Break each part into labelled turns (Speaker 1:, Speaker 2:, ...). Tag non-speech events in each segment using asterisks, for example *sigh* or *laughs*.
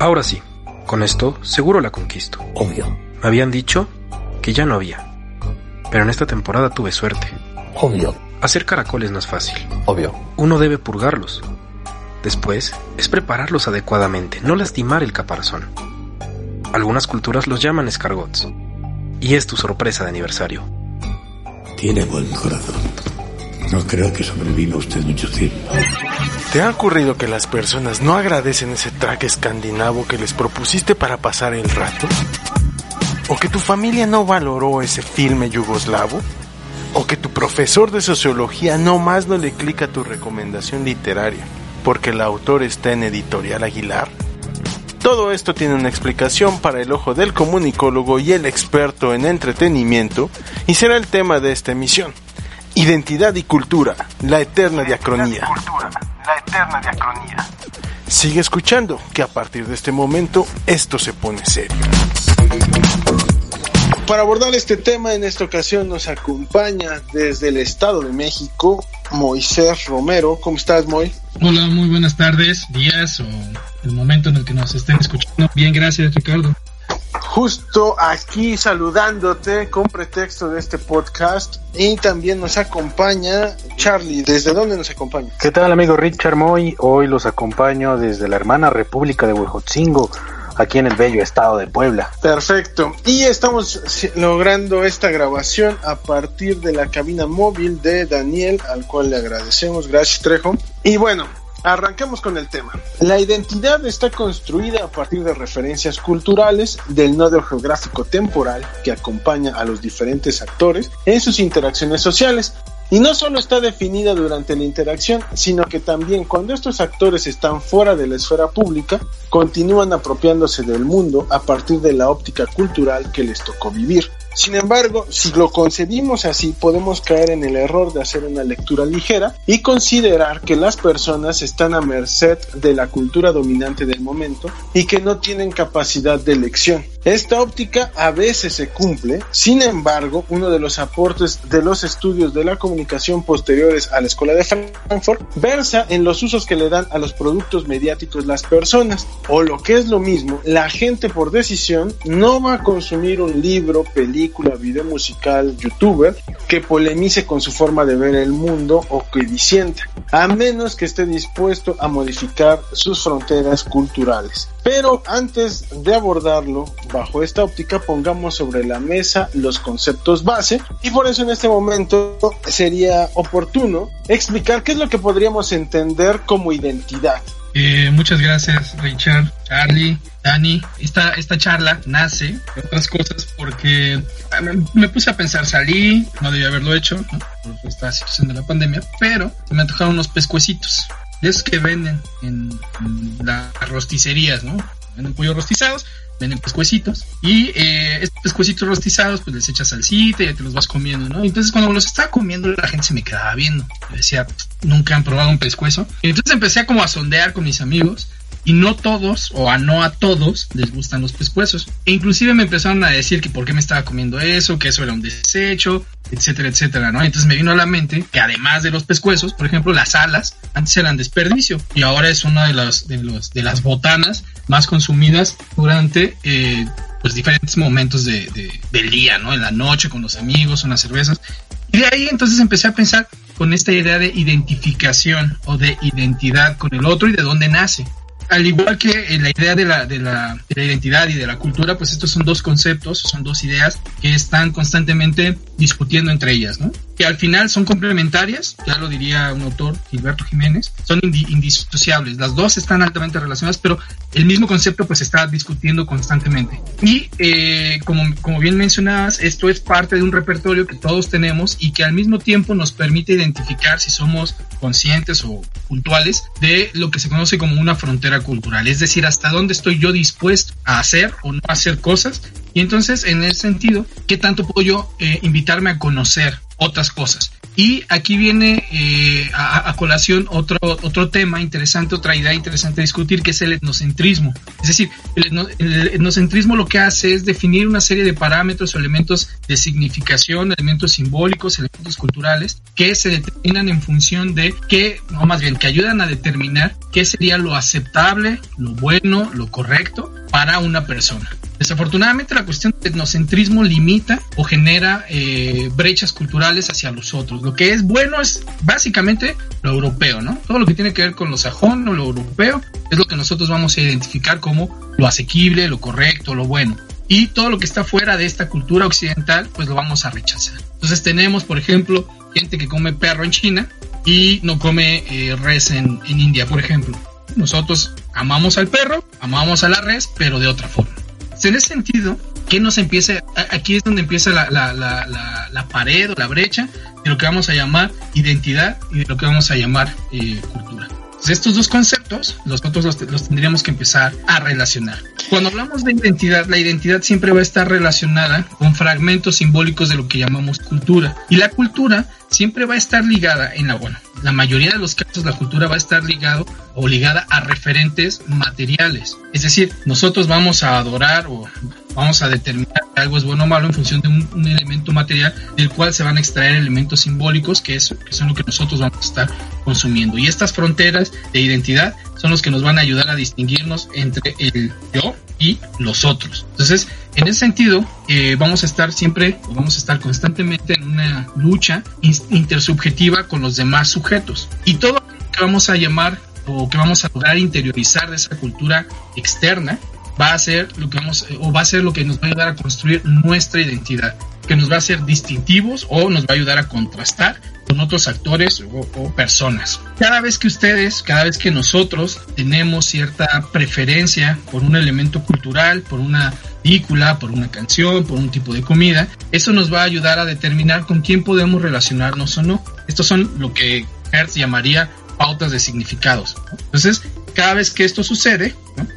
Speaker 1: Ahora sí, con esto seguro la conquisto.
Speaker 2: Obvio.
Speaker 1: Me habían dicho que ya no había. Pero en esta temporada tuve suerte.
Speaker 2: Obvio.
Speaker 1: Hacer caracoles no es fácil.
Speaker 2: Obvio.
Speaker 1: Uno debe purgarlos. Después es prepararlos adecuadamente, no lastimar el caparazón. Algunas culturas los llaman escargots. Y es tu sorpresa de aniversario.
Speaker 3: Tiene buen corazón. No creo que sobreviva usted mucho tiempo.
Speaker 4: ¿Te ha ocurrido que las personas no agradecen ese traje escandinavo que les propusiste para pasar el rato? ¿O que tu familia no valoró ese filme yugoslavo? ¿O que tu profesor de sociología no más no le clica tu recomendación literaria porque el autor está en Editorial Aguilar? Todo esto tiene una explicación para el ojo del comunicólogo y el experto en entretenimiento y será el tema de esta emisión. Identidad y cultura, la eterna diacronía. La eterna diacronía. Sigue escuchando que a partir de este momento esto se pone serio. Para abordar este tema en esta ocasión nos acompaña desde el Estado de México Moisés Romero. ¿Cómo estás, Moy?
Speaker 5: Hola, muy buenas tardes, días o el momento en el que nos estén escuchando. Bien, gracias, Ricardo.
Speaker 4: Justo aquí saludándote con pretexto de este podcast y también nos acompaña Charlie. ¿Desde dónde nos acompaña?
Speaker 6: ¿Qué tal, amigo Richard Moy? Hoy los acompaño desde la hermana República de Huejotzingo aquí en el bello estado de Puebla.
Speaker 4: Perfecto. Y estamos logrando esta grabación a partir de la cabina móvil de Daniel, al cual le agradecemos. Gracias, Trejo. Y bueno, Arranquemos con el tema. La identidad está construida a partir de referencias culturales del nodo geográfico temporal que acompaña a los diferentes actores en sus interacciones sociales, y no solo está definida durante la interacción, sino que también cuando estos actores están fuera de la esfera pública, continúan apropiándose del mundo a partir de la óptica cultural que les tocó vivir. Sin embargo, si lo concebimos así, podemos caer en el error de hacer una lectura ligera y considerar que las personas están a merced de la cultura dominante del momento y que no tienen capacidad de elección. Esta óptica a veces se cumple, sin embargo, uno de los aportes de los estudios de la comunicación posteriores a la Escuela de Frankfurt versa en los usos que le dan a los productos mediáticos las personas, o lo que es lo mismo, la gente por decisión no va a consumir un libro, película, video musical, youtuber que polemice con su forma de ver el mundo o que disienta, a menos que esté dispuesto a modificar sus fronteras culturales. Pero antes de abordarlo, bajo esta óptica pongamos sobre la mesa los conceptos base y por eso en este momento sería oportuno explicar qué es lo que podríamos entender como identidad.
Speaker 5: Eh, muchas gracias Richard, Charlie, Dani. Esta, esta charla nace, otras cosas, porque me, puse a pensar, salí, no debía haberlo hecho, ¿no? por esta situación de la pandemia, pero me antojaron unos pescuecitos, de esos que venden en, en las rosticerías, ¿no? Venden pollos rostizados, venden pescuecitos y eh, estos pescuecitos rostizados pues les echas salsita y ya te los vas comiendo, ¿no? Entonces cuando los estaba comiendo la gente se me quedaba viendo, me decía, nunca han probado un pescuezo. Entonces empecé como a sondear con mis amigos y no todos o a no a todos les gustan los pescuezos. E inclusive me empezaron a decir que por qué me estaba comiendo eso, que eso era un desecho, etcétera, etcétera, ¿no? Entonces me vino a la mente que además de los pescuezos, por ejemplo, las alas antes eran desperdicio y ahora es una de las de los de las botanas más consumidas durante eh, pues diferentes momentos de, del día, ¿no? En la noche con los amigos, con las cervezas. Y de ahí entonces empecé a pensar con esta idea de identificación o de identidad con el otro y de dónde nace al igual que la idea de la, de, la, de la, identidad y de la cultura, pues estos son dos conceptos, son dos ideas que están constantemente discutiendo entre ellas, ¿no? Que al final son complementarias, ya lo diría un autor, Gilberto Jiménez, son indisociables. Las dos están altamente relacionadas, pero el mismo concepto pues está discutiendo constantemente. Y eh, como, como bien mencionabas, esto es parte de un repertorio que todos tenemos y que al mismo tiempo nos permite identificar si somos conscientes o puntuales de lo que se conoce como una frontera cultural, es decir, hasta dónde estoy yo dispuesto a hacer o no hacer cosas. Y entonces, en ese sentido, ¿qué tanto puedo yo eh, invitarme a conocer otras cosas. Y aquí viene eh, a, colación otro, otro tema interesante, otra idea interesante a discutir, que es el etnocentrismo. Es decir, el, etnocentrismo lo que hace es definir una serie de parámetros o elementos de significación, elementos simbólicos, elementos culturales, que se determinan en función de qué, o más bien, que ayudan a determinar qué sería lo aceptable, lo bueno, lo correcto para una persona. Desafortunadamente la cuestión del etnocentrismo limita o genera eh, brechas culturales hacia los otros. Lo que es bueno es básicamente lo europeo, ¿no? Todo lo que tiene que ver con lo sajón o lo europeo es lo que nosotros vamos a identificar como lo asequible, lo correcto, lo bueno. Y todo lo que está fuera de esta cultura occidental, pues lo vamos a rechazar. Entonces tenemos, por ejemplo, gente que come perro en China y no come eh, res en, en India, por ejemplo. Nosotros amamos al perro, amamos a la res, pero de otra forma en ese sentido, que nos empieza, aquí es donde empieza la, la, la, la, pared o la brecha de lo que vamos a llamar identidad y de lo que vamos a llamar eh, cultura. Estos dos conceptos nosotros los, los, tendríamos que empezar a relacionar. Cuando hablamos de identidad, la identidad siempre va a estar relacionada con fragmentos simbólicos de lo que llamamos cultura. Y la cultura siempre va a estar ligada en la, bueno, la mayoría de los casos la cultura va a estar ligado o ligada a referentes materiales. Es decir, nosotros vamos a adorar o vamos a determinar que algo es bueno o malo en función de un, elemento material del cual se van a extraer elementos simbólicos que, es, que son lo que nosotros vamos a estar consumiendo. Y estas fronteras de identidad son los que nos van a ayudar a distinguirnos entre el yo y los otros. Entonces, en ese sentido, eh, vamos a estar siempre, vamos a estar constantemente en una lucha intersubjetiva con los demás sujetos. Y todo lo que vamos a llamar o que vamos a lograr interiorizar de esa cultura externa va a ser lo que vamos o va a ser lo que nos va a ayudar a construir nuestra identidad, que nos va a hacer distintivos o nos va a ayudar a contrastar con otros actores o, personas. Cada vez que ustedes, cada vez que nosotros tenemos cierta preferencia por un elemento cultural, por una película, por una canción, por un tipo de comida, eso nos va a ayudar a determinar con quién podemos relacionarnos o no. Estos son lo que Hertz llamaría pautas de significados. Entonces, cada vez que esto sucede,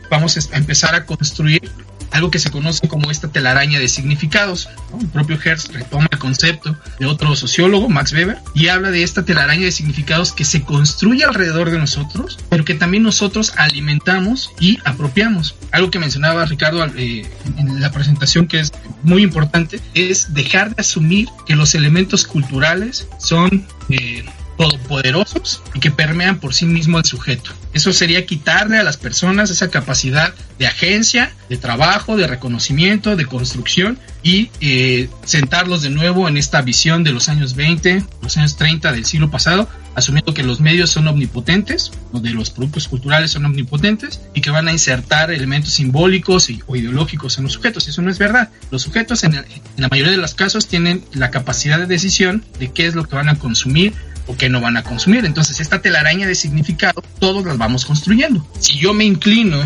Speaker 5: vamos a empezar a construir algo que se conoce como esta telaraña de significados. El propio Hertz retoma el concepto de otro sociólogo, Max Weber, y habla de esta telaraña de significados que se construye alrededor de nosotros, pero que también nosotros alimentamos y apropiamos. Algo que mencionaba Ricardo eh, en la presentación que es muy importante es dejar de asumir que los elementos culturales son eh, todopoderosos y que permean por sí mismo al sujeto. Eso sería quitarle a las personas esa capacidad de agencia, de trabajo, de reconocimiento, de construcción y eh, sentarlos de nuevo en esta visión de los años 20, los años 30 del siglo pasado, asumiendo que los medios son omnipotentes, o de los productos culturales son omnipotentes y que van a insertar elementos simbólicos o ideológicos en los sujetos. Eso no es verdad. Los sujetos en, en la mayoría de los casos tienen la capacidad de decisión de qué es lo que van a consumir o que no van a consumir. Entonces, esta telaraña de significado, todos las vamos construyendo. Si yo me inclino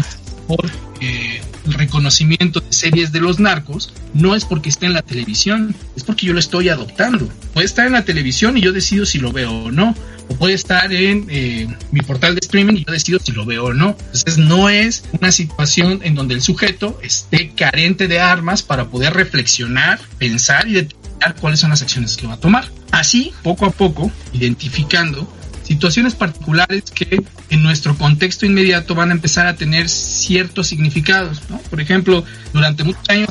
Speaker 5: por eh, el reconocimiento de series de los narcos, no es porque esté en la televisión, es porque yo lo estoy adoptando. Puede estar en la televisión y yo decido si lo veo o no. O puede estar en eh, mi portal de streaming y yo decido si lo veo o no. Entonces no es una situación en donde el sujeto esté carente de armas para poder reflexionar, pensar y determinar cuáles son las acciones que va a tomar. Así, poco a poco, identificando situaciones particulares que en nuestro contexto inmediato van a empezar a tener ciertos significados. Por ejemplo, durante muchos años,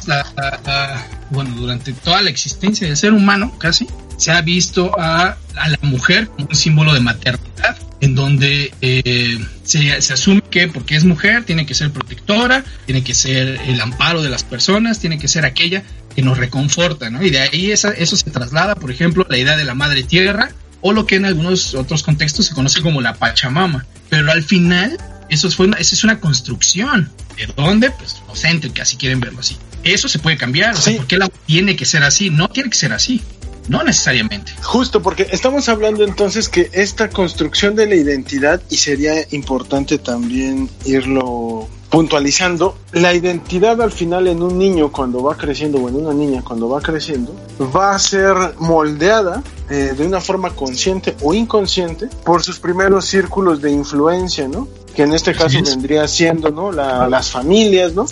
Speaker 5: bueno, durante toda la existencia del ser humano, casi, se ha visto a, la mujer como un símbolo de maternidad, en donde eh, se, se, asume que porque es mujer tiene que ser protectora, tiene que ser el amparo de las personas, tiene que ser aquella que nos reconforta, ¿no? Y de ahí esa, eso se traslada, por ejemplo, a la idea de la madre tierra o lo que en algunos otros contextos se conoce como la Pachamama. Pero al final, eso, fue una, eso es una construcción. ¿De dónde? Pues que así quieren verlo así. Eso se puede cambiar. O sea, ¿por qué la tiene que ser así? No tiene que ser así. No necesariamente.
Speaker 4: Justo porque estamos hablando entonces que esta construcción de la identidad, y sería importante también irlo puntualizando, la identidad al final en un niño cuando va creciendo o en una niña cuando va creciendo va a ser moldeada eh, de una forma consciente o inconsciente por sus primeros círculos de influencia, ¿no? que en este caso vendría siendo ¿no? las familias, ¿no?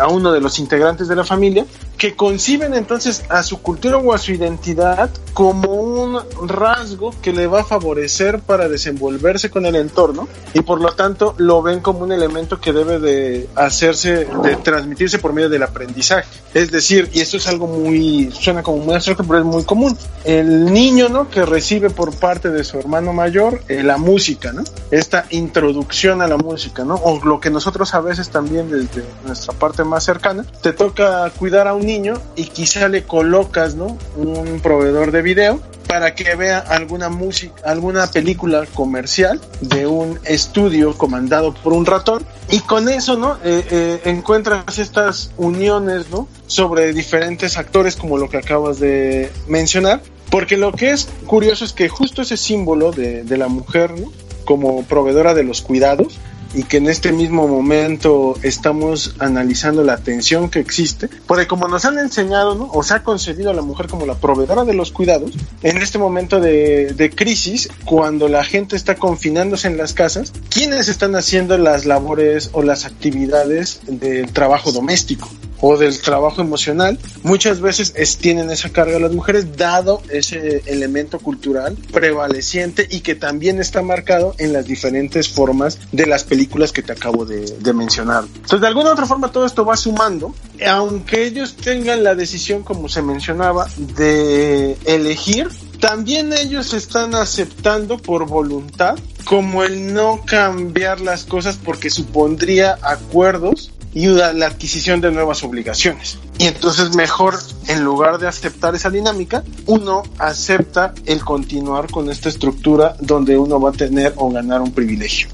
Speaker 4: a uno de los integrantes de la familia, que conciben entonces a su cultura o a su identidad como un rasgo que le va a favorecer para desenvolverse con el entorno y por lo tanto lo ven como un elemento que debe de hacerse, de transmitirse por medio del aprendizaje. Es decir, y esto es algo muy, suena como muy abstracto, pero es muy común. El niño, ¿no? Que recibe por parte de su hermano mayor eh, la música, ¿no? Esta introducción a la música, ¿no? O lo que nosotros a veces también desde nuestra parte más cercana, te toca cuidar a un niño y quizá le colocas, ¿no? Un proveedor de video para que vea alguna música, alguna película comercial de un estudio comandado por un ratón y con eso, ¿no? Eh, eh, encuentras estas uniones, ¿no? Sobre diferentes actores como lo que acabas de mencionar, porque lo que es curioso es que justo ese símbolo de, de la mujer, ¿no? Como proveedora de los cuidados, y que en este mismo momento estamos analizando la tensión que existe, porque como nos han enseñado, ¿no? o se ha concebido a la mujer como la proveedora de los cuidados, en este momento de, de crisis, cuando la gente está confinándose en las casas, ¿quiénes están haciendo las labores o las actividades del trabajo doméstico? O del trabajo emocional, muchas veces es, tienen esa carga las mujeres, dado ese elemento cultural prevaleciente y que también está marcado en las diferentes formas de las películas que te acabo de, de mencionar. Entonces, de alguna u otra forma, todo esto va sumando, aunque ellos tengan la decisión, como se mencionaba, de elegir también ellos están aceptando por voluntad como el no cambiar las cosas porque supondría acuerdos y la adquisición de nuevas obligaciones. Y entonces mejor, en lugar de aceptar esa dinámica, uno acepta el continuar con esta estructura donde uno va a tener o ganar un privilegio.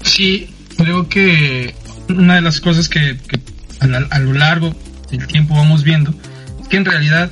Speaker 5: Sí, creo que una de las cosas que, a, lo largo del tiempo vamos viendo es que en realidad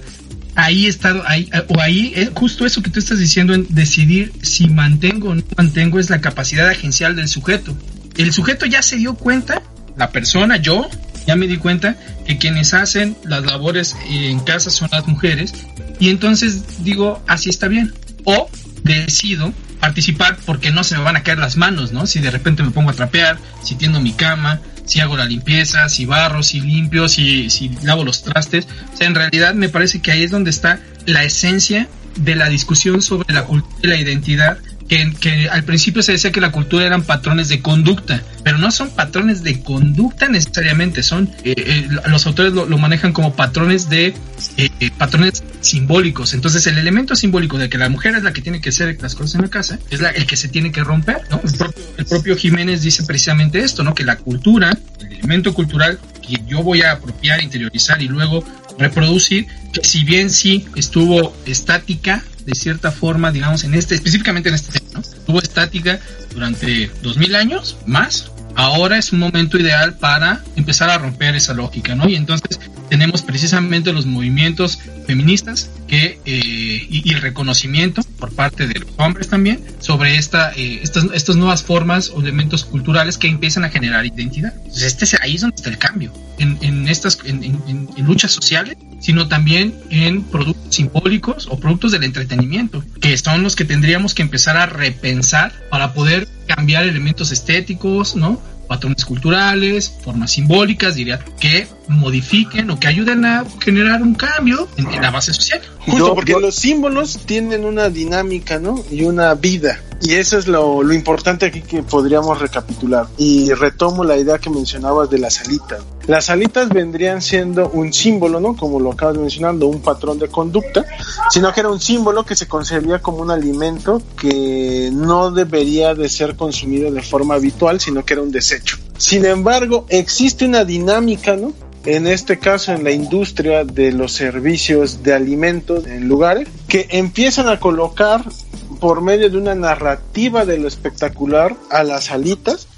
Speaker 5: ahí está, ahí, o ahí es justo eso que tú estás diciendo en decidir si mantengo o no mantengo es la capacidad agencial del sujeto. El sujeto ya se dio cuenta la persona, yo, ya me di cuenta que quienes hacen las labores en casa son las mujeres y entonces digo, así está bien. O decido participar porque no se me van a caer las manos, ¿no? Si de repente me pongo a trapear, si tiendo mi cama, si hago la limpieza, si barro, si limpio, si, si lavo los trastes. O sea, en realidad me parece que ahí es donde está la esencia de la discusión sobre la cultura y la identidad que, al principio se decía que la cultura eran patrones de conducta, pero no son patrones de conducta necesariamente, son eh, eh, los autores lo, manejan como patrones de eh, patrones simbólicos. Entonces el elemento simbólico de que la mujer es la que tiene que hacer las cosas en la casa es la, el que se tiene que romper. El, propio, el propio Jiménez dice precisamente esto, ¿no? que la cultura, el elemento cultural que yo voy a apropiar, interiorizar y luego reproducir, que si bien sí estuvo estática de cierta forma, digamos, en este, específicamente en este tema, ¿no? estuvo estática durante dos mil años más, ahora es un momento ideal para empezar a romper esa lógica, ¿no? Y entonces tenemos precisamente los movimientos feministas que, eh, y, el reconocimiento por parte de los hombres también sobre esta, eh, estas, estas nuevas formas o elementos culturales que empiezan a generar identidad. Entonces este, ahí es donde está el cambio, en, en estas, en, en, en luchas sociales, sino también en productos simbólicos o productos del entretenimiento, que son los que tendríamos que empezar a repensar para poder cambiar elementos estéticos, ¿no? patrones culturales, formas simbólicas, diría, que modifiquen o que ayuden a generar un cambio en, la base social.
Speaker 4: Justo porque los símbolos tienen una dinámica, ¿no? Y una vida. Y eso es lo, lo, importante aquí que podríamos recapitular. Y retomo la idea que mencionabas de las alitas. Las alitas vendrían siendo un símbolo, ¿no? Como lo acabas de mencionar, un patrón de conducta, sino que era un símbolo que se concebía como un alimento que no debería de ser consumido de forma habitual, sino que era un desecho. Sin embargo, existe una dinámica, ¿no? En este caso en la industria de los servicios de alimentos en lugares, que empiezan a colocar por medio de una narrativa de lo espectacular a las alitas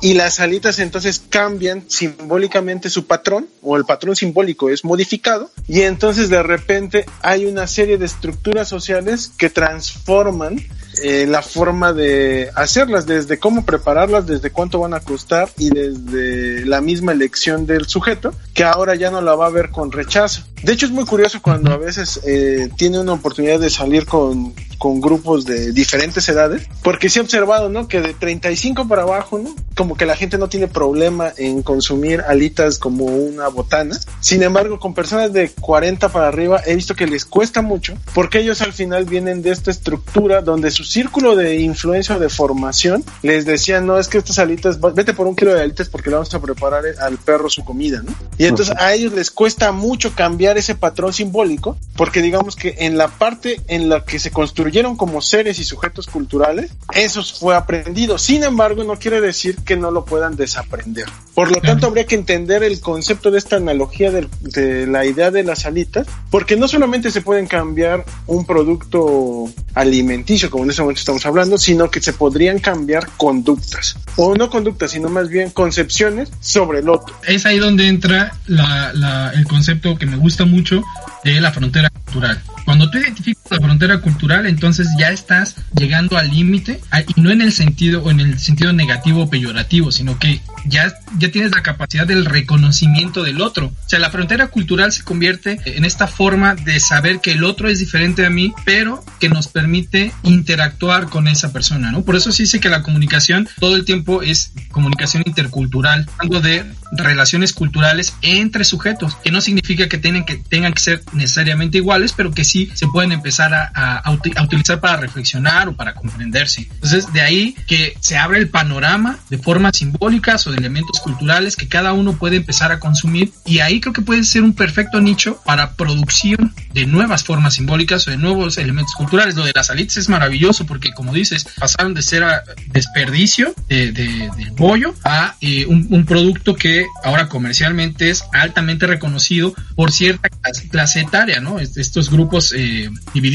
Speaker 4: y las alitas entonces cambian simbólicamente su patrón o el patrón simbólico es modificado y entonces de repente hay una serie de estructuras sociales que transforman eh, la forma de hacerlas, desde cómo prepararlas, desde cuánto van a costar y desde la misma elección del sujeto, que ahora ya no la va a ver con rechazo, De hecho es muy curioso cuando a veces eh, tiene una oportunidad de salir con, con grupos de diferentes edades, porque sí he observado, ¿no? Que de 35 para abajo, ¿no? Como que la gente no tiene problema en consumir alitas como una botana. Sin embargo, con personas de 40 para arriba he visto que les cuesta mucho, porque ellos al final vienen de esta estructura donde su círculo de influencia o de formación les decían, no, es que estas alitas, vete por un kilo de alitas porque le vamos a preparar al perro su comida, ¿no? Y entonces a ellos les cuesta mucho cambiar ese patrón simbólico, porque digamos que en la parte en la que se construyeron como seres y sujetos culturales, eso fue aprendido. Sin embargo, no quiere decir que no lo puedan desaprender. Por lo tanto, habría que entender el concepto de esta analogía de, de la idea de las alitas, porque no solamente se pueden cambiar un producto alimenticio, como en este momento estamos hablando, sino que se podrían cambiar conductas, o no conductas, sino más bien concepciones sobre el otro.
Speaker 5: Es ahí donde entra la, la, el concepto que me gusta mucho de la frontera cultural. Cuando tú identificas la frontera cultural, entonces ya estás llegando al límite, y no en el sentido o en el sentido negativo o peyorativo, sino que ya, ya tienes la capacidad del reconocimiento del otro. O sea, la frontera cultural se convierte en esta forma de saber que el otro es diferente a mí, pero que nos permite interactuar con esa persona, ¿no? Por eso sí sé que la comunicación todo el tiempo es comunicación intercultural, hablando de relaciones culturales entre sujetos, que no significa que que, tengan que ser necesariamente iguales, pero que sí se pueden empezar a, a, a, utilizar para reflexionar o para comprenderse. Entonces, de ahí que se abre el panorama de formas simbólicas o de elementos culturales que cada uno puede empezar a consumir y ahí creo que puede ser un perfecto nicho para producción de nuevas formas simbólicas o de nuevos elementos culturales. Lo de las alitas es maravilloso porque, como dices, pasaron de ser a desperdicio de, de, del pollo a eh, un, un producto que ahora comercialmente es altamente reconocido por cierta clase etaria, ¿no? Estos grupos eh, divididos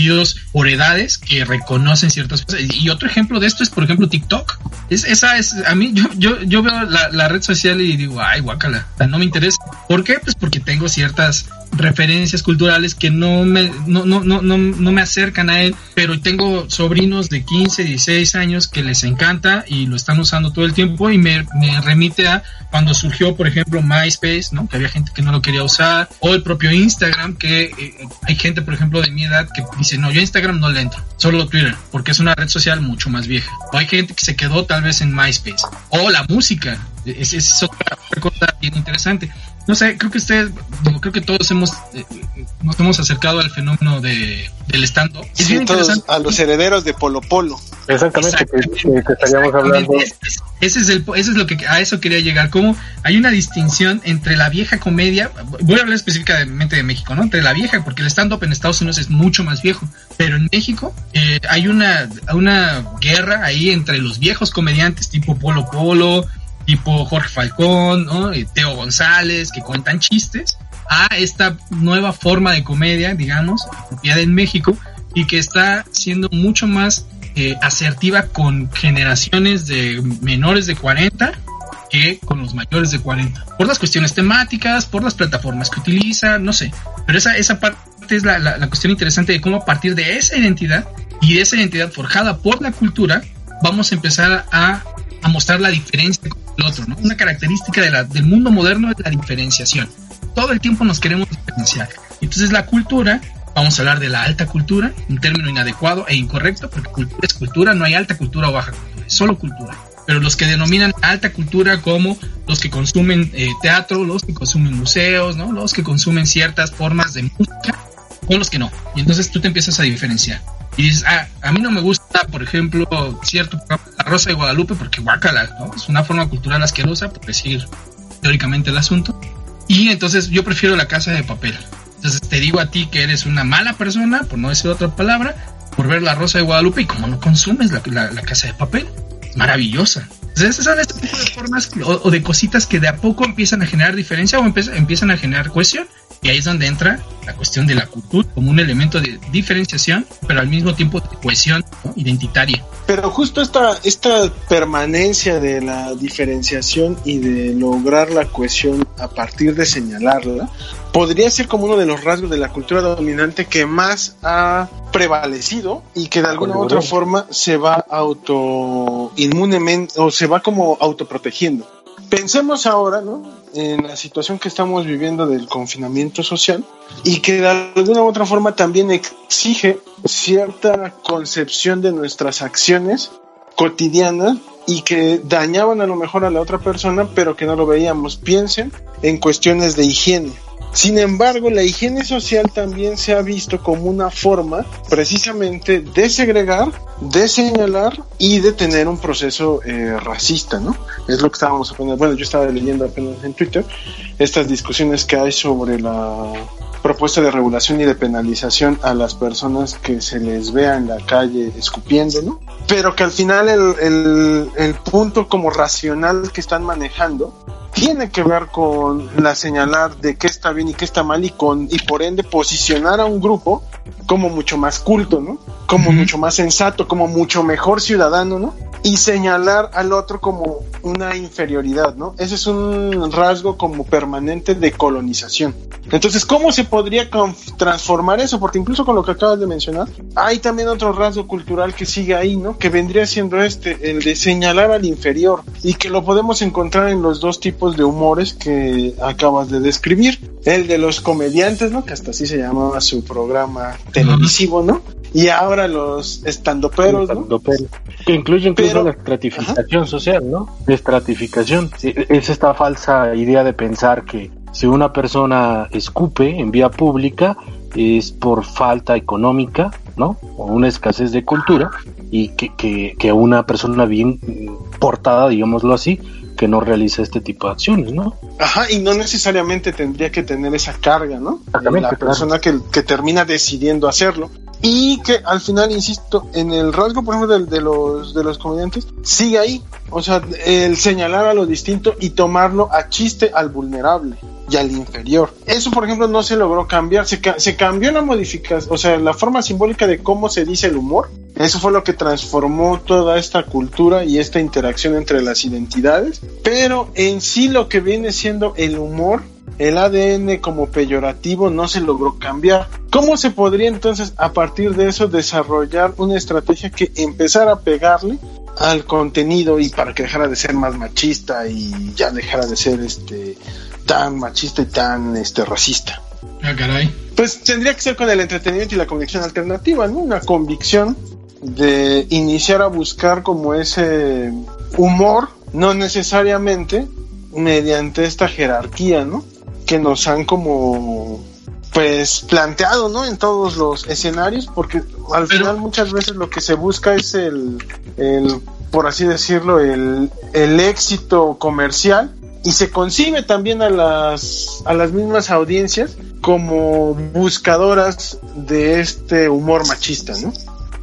Speaker 5: por edades que reconocen ciertas cosas. Y otro ejemplo de esto es, por ejemplo, TikTok. Es, esa es, a mí, yo, yo, yo veo la, la red social y digo, ay, guácala, no me interesa. ¿Por qué? Pues porque tengo ciertas referencias culturales que no me, no, no, no, no, me acercan a él, pero tengo sobrinos de 15, 16 años que les encanta y lo están usando todo el tiempo y me, remite a cuando surgió, por ejemplo, MySpace, ¿no? Que había gente que no lo quería usar, o el propio Instagram, que eh, hay gente, por ejemplo, de mi edad que dice, no, yo Instagram no le entro, solo Twitter, porque es una red social mucho más vieja. O hay gente que se quedó tal vez en MySpace. O la música, es, es otra cosa bien interesante no sé, creo que ustedes, creo que todos hemos eh, nos hemos acercado al fenómeno de, del stand-up.
Speaker 4: Sí, todos a los herederos de Polo Polo.
Speaker 6: Exactamente, Que, que, estaríamos hablando.
Speaker 5: Ese es, el, ese es lo que a eso quería llegar. Como hay una distinción entre la vieja comedia, voy a hablar específicamente de México, ¿no? Entre la vieja, porque el stand-up en Estados Unidos es mucho más viejo, pero en México eh, hay una, una guerra ahí entre los viejos comediantes tipo Polo Polo, tipo Jorge Falcón. Teo González, que cuentan chistes, a esta nueva forma de comedia, digamos, apropiada en México y que está siendo mucho más eh, asertiva con generaciones de menores de 40 que con los mayores de 40. Por las cuestiones temáticas, por las plataformas que utiliza, no sé. Pero esa, esa parte es la, la cuestión interesante de cómo a partir de esa identidad y de esa identidad forjada por la cultura, vamos a empezar a, a mostrar la diferencia con el otro, ¿no? Una característica del mundo moderno es la diferenciación. Todo el tiempo nos queremos diferenciar. Entonces la cultura, vamos a hablar de la alta cultura, un término inadecuado e incorrecto, porque cultura es cultura, no hay alta cultura o baja cultura, es solo cultura. Pero los que denominan alta cultura como los que consumen eh, teatro, los que consumen museos, ¿no? los que consumen ciertas formas de música, con los que no. Y entonces tú te empiezas a diferenciar y dices, ah, a mí no me gusta, por ejemplo, cierto La Rosa de Guadalupe porque guácala, ¿no? Es una forma cultural asquerosa, por decir teóricamente el asunto. Y entonces yo prefiero la casa de papel. Entonces te digo a ti que eres una mala persona, por no decir otra palabra, por ver La Rosa de Guadalupe y como no consumes la, la, casa de papel. Maravillosa. Entonces, son este de formas o, o, de cositas que de a poco empiezan a generar diferencia o empiezan, a generar cohesión. Y ahí es donde entra la cuestión de la cultura como un elemento de diferenciación, pero al mismo tiempo de cohesión ¿no? identitaria.
Speaker 4: Pero justo esta, esta permanencia de la diferenciación y de lograr la cohesión a partir de señalarla, podría ser como uno de los rasgos de la cultura dominante que más ha prevalecido y que de alguna u otra forma se va auto inmunemente o se va como autoprotegiendo. Pensemos ahora, ¿no? En la situación que estamos viviendo del confinamiento social y que de alguna u otra forma también exige cierta concepción de nuestras acciones cotidianas y que dañaban a lo mejor a la otra persona, pero que no lo veíamos. Piensen en cuestiones de higiene. Sin embargo, la higiene social también se ha visto como una forma precisamente de segregar, de señalar y de tener un proceso eh, racista, ¿no? Es lo que estábamos apenas, bueno, yo estaba leyendo apenas en Twitter estas discusiones que hay sobre la propuesta de regulación y de penalización a las personas que se les vea en la calle escupiendo, ¿no? Pero que al final el, el, el punto como racional que están manejando tiene que ver con la señalar de qué está bien y qué está mal y con y por ende posicionar a un grupo como mucho más culto, ¿no? Como mucho más sensato, como mucho mejor ciudadano, ¿no? Y señalar al otro como una inferioridad, ¿no? Ese es un rasgo como permanente de colonización. Entonces, ¿cómo se podría transformar eso? Porque incluso con lo que acabas de mencionar, hay también otro rasgo cultural que sigue ahí, ¿no? Que vendría siendo este, el de señalar al inferior y que lo podemos encontrar en los dos tipos de humores que acabas de describir. El de los comediantes, ¿no? Que hasta así se llamaba su programa televisivo, ¿no? Y ahora los estandoperos, ¿no?
Speaker 6: Que incluye incluso la estratificación social, ¿no? Estratificación. Es esta falsa idea de pensar que si una persona escupe en vía pública es por falta económica, ¿no? O una escasez de cultura y que, que, que una persona bien portada, digámoslo así, que no realiza este tipo de acciones, ¿no?
Speaker 4: Ajá, y no necesariamente tendría que tener esa carga, ¿no? La persona que, que, termina decidiendo hacerlo. Y que al final, insisto, en el rasgo, por ejemplo, de, de, los, de los comediantes, sigue ahí. O sea, el señalar a lo distinto y tomarlo a chiste al vulnerable y al inferior. Eso, por ejemplo, no se logró cambiar. Se, ca se cambió la modificación, o sea, la forma simbólica de cómo se dice el humor. Eso fue lo que transformó toda esta cultura y esta interacción entre las identidades. Pero en sí lo que viene siendo el humor el ADN como peyorativo no se logró cambiar. ¿Cómo se podría entonces a partir de eso desarrollar una estrategia que empezara a pegarle al contenido y para que dejara de ser más machista y ya dejara de ser este tan machista y tan este racista?
Speaker 5: Ah, caray.
Speaker 4: Pues tendría que ser con el entretenimiento y la comunicación alternativa, ¿no? Una convicción de iniciar a buscar como ese humor, no necesariamente mediante esta jerarquía, ¿no? Que nos han como pues planteado, ¿no? En todos los escenarios, porque al final muchas veces lo que se busca es el, el por así decirlo, el, el éxito comercial y se concibe también a las, a las mismas audiencias como buscadoras de este humor machista, ¿no?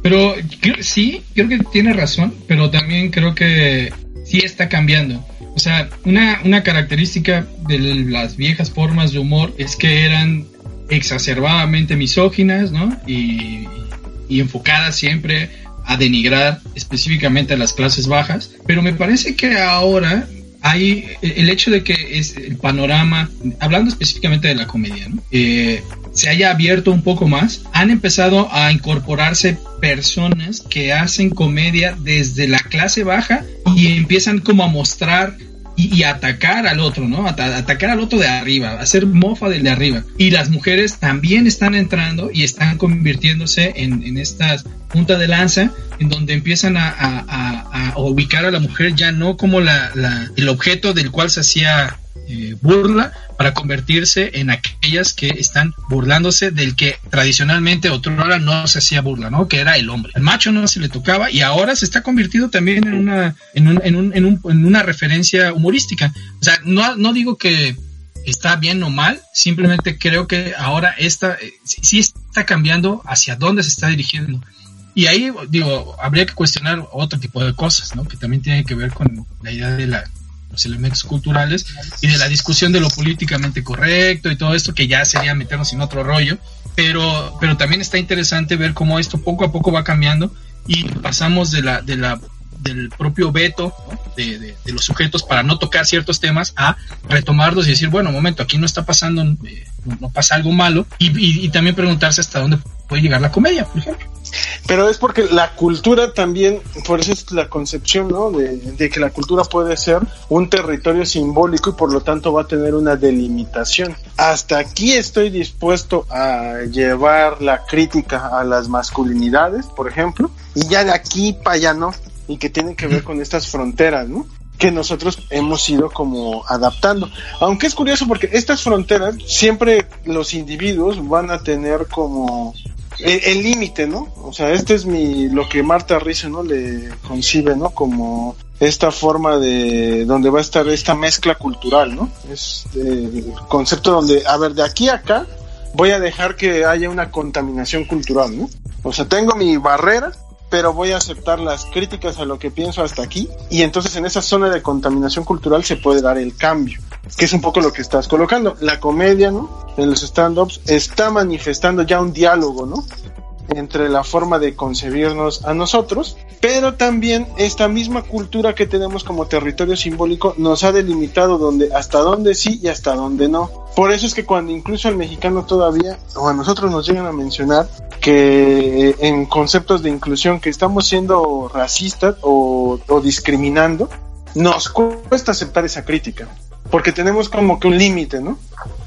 Speaker 5: Pero sí, creo que tiene razón, pero también creo que sí está cambiando. O sea, una, una característica de las viejas formas de humor es que eran exacerbadamente misóginas, ¿no? Y, y enfocadas siempre a denigrar específicamente a las clases bajas. Pero me parece que ahora hay el hecho de que es el panorama, hablando específicamente de la comedia, ¿no? eh, se haya abierto un poco más, han empezado a incorporarse personas que hacen comedia desde la clase baja y empiezan como a mostrar y, atacar al otro, ¿no? At atacar al otro de arriba, hacer mofa del de arriba. Y las mujeres también están entrando y están convirtiéndose en, en estas punta de lanza en donde empiezan a, a, a, a, ubicar a la mujer ya no como la, la, el objeto del cual se hacía eh, burla para convertirse en aquellas que están burlándose del que tradicionalmente otrora no se hacía burla, ¿no? Que era el hombre. El macho no se le tocaba y ahora se está convirtiendo también en una, en, un, en, un, en, un, en una referencia humorística. O sea, no, no digo que está bien o mal, simplemente creo que ahora esta, eh, sí está cambiando hacia dónde se está dirigiendo. Y ahí, digo, habría que cuestionar otro tipo de cosas, ¿no? Que también tiene que ver con la idea de la, los elementos culturales y de la discusión de lo políticamente correcto y todo esto, que ya sería meternos en otro rollo. Pero, pero también está interesante ver cómo esto poco a poco va cambiando y pasamos de la, de la del propio veto de, de, los sujetos para no tocar ciertos temas a retomarlos y decir, bueno, momento, aquí no está pasando, eh, no pasa algo malo, y, y, también preguntarse hasta dónde puede llegar la comedia, por ejemplo.
Speaker 4: Pero es porque la cultura también, por eso es la concepción, ¿no? De, de, que la cultura puede ser un territorio simbólico y por lo tanto va a tener una delimitación. Hasta aquí estoy dispuesto a llevar la crítica a las masculinidades, por ejemplo, y ya de aquí para allá no, y que tiene que ver *laughs* con estas fronteras, ¿no? que nosotros hemos ido como adaptando. Aunque es curioso porque estas fronteras siempre los individuos van a tener como el límite, ¿no? O sea, este es mi lo que Marta Rizzo, ¿no? Le concibe, ¿no? Como esta forma de donde va a estar esta mezcla cultural, ¿no? Es el concepto donde, a ver, de aquí a acá voy a dejar que haya una contaminación cultural, ¿no? O sea, tengo mi barrera, pero voy a aceptar las críticas a lo que pienso hasta aquí y entonces en esa zona de contaminación cultural se puede dar el cambio, que es un poco lo que estás colocando. La comedia, ¿no? En los stand-ups está manifestando ya un diálogo, ¿no? Entre la forma de concebirnos a nosotros, pero también esta misma cultura que tenemos como territorio simbólico nos ha delimitado donde, hasta dónde sí y hasta dónde no. Por eso es que cuando incluso el mexicano todavía, o a nosotros nos llegan a mencionar que en conceptos de inclusión que estamos siendo racistas o, o discriminando, nos cuesta aceptar esa crítica porque tenemos como que un límite, ¿no?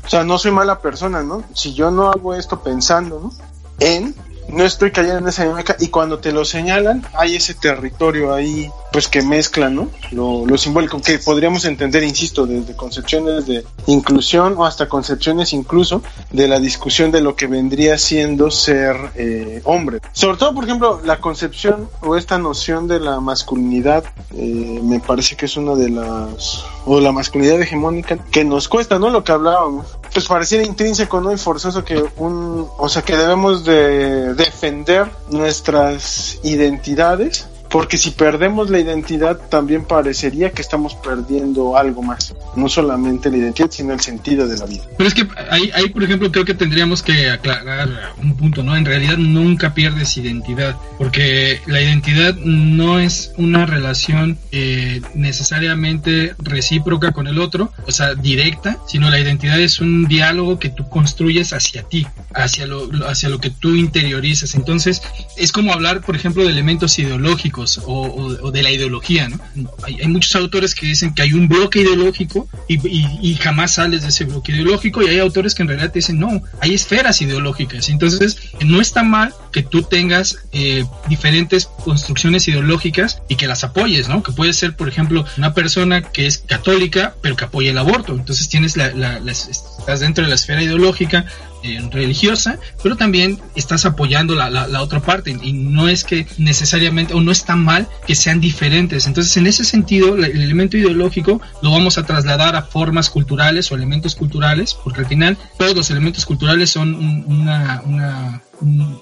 Speaker 4: O sea, no soy mala persona, ¿no? Si yo no hago esto pensando, ¿no? En no estoy cayendo en esa dinámica y cuando te lo señalan hay ese territorio ahí pues que mezcla ¿no? lo, lo simbólico que podríamos entender insisto desde concepciones de inclusión o hasta concepciones incluso de la discusión de lo que vendría siendo ser eh, hombre. Sobre todo por ejemplo la concepción o esta noción de la masculinidad eh, me parece que es una de las o la masculinidad hegemónica que nos cuesta no lo que hablábamos. Pues pareciera intrínseco no y forzoso que un o sea que debemos de defender nuestras identidades porque si perdemos la identidad también parecería que estamos perdiendo algo más, no solamente la identidad, sino el sentido de la vida.
Speaker 5: Pero es que ahí, ahí por ejemplo, creo que tendríamos que aclarar un punto, ¿no? En realidad nunca pierdes identidad, porque la identidad no es una relación eh, necesariamente recíproca con el otro, o sea, directa, sino la identidad es un diálogo que tú construyes hacia ti, hacia lo, hacia lo que tú interiorizas. Entonces, es como hablar, por ejemplo, de elementos ideológicos o, de la ideología. ¿no? Hay, muchos autores que dicen que hay un bloque ideológico y, jamás sales de ese bloque ideológico y hay autores que en realidad dicen no, hay esferas ideológicas. Entonces no está mal que tú tengas eh, diferentes construcciones ideológicas y que las apoyes, ¿no? Que puede ser, por ejemplo, una persona que es católica pero que apoya el aborto. Entonces tienes estás dentro de la esfera ideológica eh, religiosa, pero también estás apoyando la, la, otra parte y no es que necesariamente o no está mal que sean diferentes. Entonces, en ese sentido, el elemento ideológico lo vamos a trasladar a formas culturales o elementos culturales, porque al final todos los elementos culturales son una, una, un,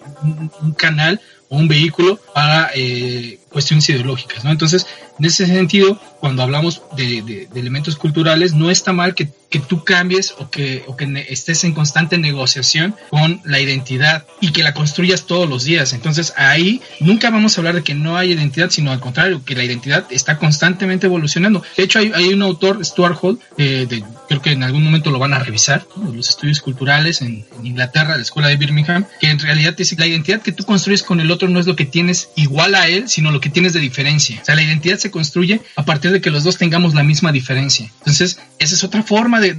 Speaker 5: un, canal o un vehículo para eh, cuestiones ideológicas, ¿no? Entonces, en ese sentido, cuando hablamos de, elementos culturales, no está mal que, tú cambies o que, o que estés en constante negociación con la identidad y que la construyas todos los días. Entonces, ahí nunca vamos a hablar de que no hay identidad, sino al contrario, que la identidad está constantemente evolucionando. De hecho, hay, un autor, Stuart Hall, eh, de, creo que en algún momento lo van a revisar, los estudios culturales en, en Inglaterra, la escuela de Birmingham, que en realidad dice que la identidad que tú construyes con el otro no es lo que tienes igual a él, sino lo que tienes de diferencia. O sea, la identidad se construye a partir de que los dos tengamos la misma diferencia. Entonces, esa es otra forma de,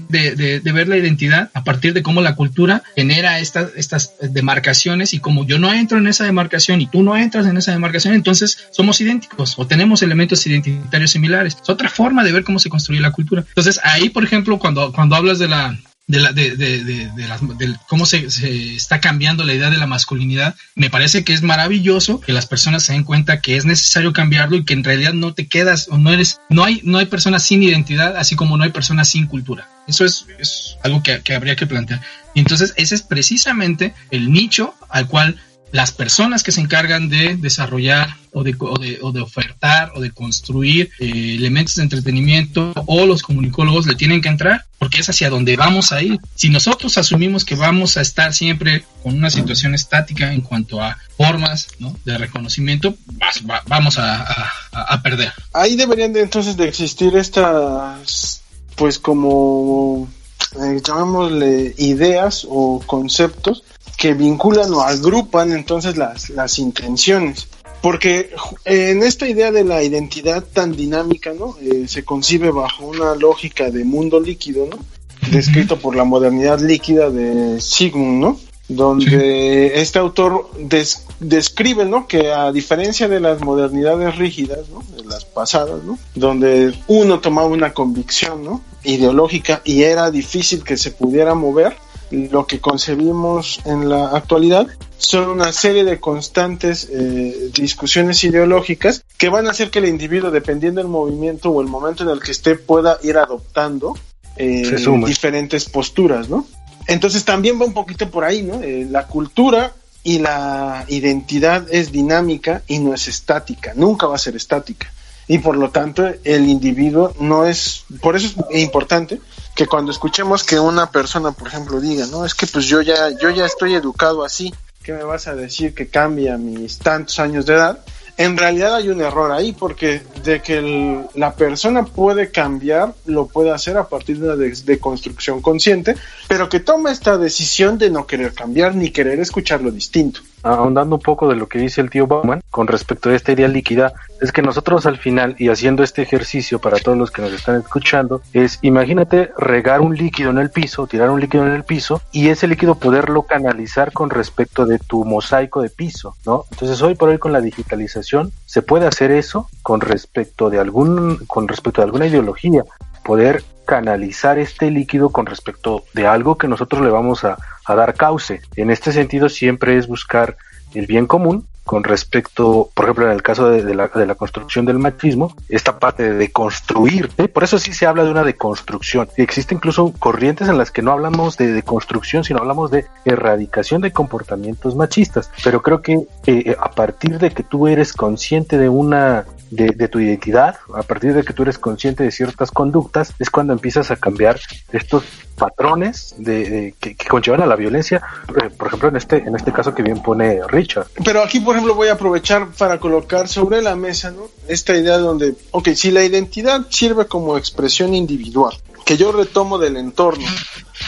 Speaker 5: ver la identidad a partir de cómo la cultura genera estas, estas demarcaciones y como yo no entro en esa demarcación y tú no entras en esa demarcación, entonces somos idénticos o tenemos elementos identitarios similares. Es otra forma de ver cómo se construye la cultura. Entonces, ahí, por ejemplo, cuando, cuando hablas de la de, de, de, de, cómo se, se, está cambiando la idea de la masculinidad, me parece que es maravilloso que las personas se den cuenta que es necesario cambiarlo y que en realidad no te quedas o no eres, no hay, no hay personas sin identidad, así como no hay personas sin cultura. Eso es, es algo que, que habría que plantear. Y entonces ese es precisamente el nicho al cual las personas que se encargan de desarrollar o de, o de, o de ofertar o de construir eh, elementos de entretenimiento o los comunicólogos le tienen que entrar porque es hacia donde vamos a ir. Si nosotros asumimos que vamos a estar siempre con una situación estática en cuanto a formas de reconocimiento, vamos a, a, perder.
Speaker 4: Ahí deberían de, entonces de existir estas, pues como, eh, llamémosle ideas o conceptos que vinculan o agrupan entonces las, las intenciones. Porque en esta idea de la identidad tan dinámica, ¿no? Eh, se concibe bajo una lógica de mundo líquido, ¿no? Descrito por la modernidad líquida de Sigmund, ¿no? Donde este autor describe, ¿no? Que a diferencia de las modernidades rígidas, ¿no? De las pasadas, ¿no? Donde uno tomaba una convicción, ¿no? Ideológica y era difícil que se pudiera mover, lo que concebimos en la actualidad son una serie de constantes eh, discusiones ideológicas que van a hacer que el individuo, dependiendo del movimiento o el momento en el que esté, pueda ir adoptando eh, diferentes posturas, ¿no? Entonces también va un poquito por ahí, ¿no? Eh, la cultura y la identidad es dinámica y no es estática, nunca va a ser estática. Y por lo tanto el individuo no es, por eso es importante que cuando escuchemos que una persona, por ejemplo, diga, no, es que pues yo ya, yo ya estoy educado así, ¿qué me vas a decir que cambia mis tantos años de edad? En realidad hay un error ahí porque de que la persona puede cambiar, lo puede hacer a partir de una de, construcción consciente, pero que toma esta decisión de no querer cambiar ni querer escuchar lo distinto
Speaker 6: ahondando un poco de lo que dice el tío Bauman con respecto a esta idea líquida, es que nosotros al final, y haciendo este ejercicio para todos los que nos están escuchando, es imagínate regar un líquido en el piso, tirar un líquido en el piso, y ese líquido poderlo canalizar con respecto de tu mosaico de piso, ¿no? Entonces hoy por hoy con la digitalización se puede hacer eso con respecto de algún, con respecto de alguna ideología, poder canalizar este líquido con respecto de algo que nosotros le vamos a, dar cauce. En este sentido siempre es buscar el bien común con respecto, por ejemplo, en el caso de, la, de la, construcción del machismo, esta parte de deconstruirte, por eso sí se habla de una deconstrucción. Y existe incluso corrientes en las que no hablamos de deconstrucción, sino hablamos de erradicación de comportamientos machistas. Pero creo que eh, a partir de que tú eres consciente de una de, tu identidad, a partir de que tú eres consciente de ciertas conductas, es cuando empiezas a cambiar estos patrones de, que, conllevan a la violencia, eh, por ejemplo, en este, en este caso que bien pone Richard.
Speaker 4: Pero aquí, por ejemplo, voy a aprovechar para colocar sobre la mesa ¿no? esta idea donde, ok, si la identidad sirve como expresión individual, que yo retomo del entorno,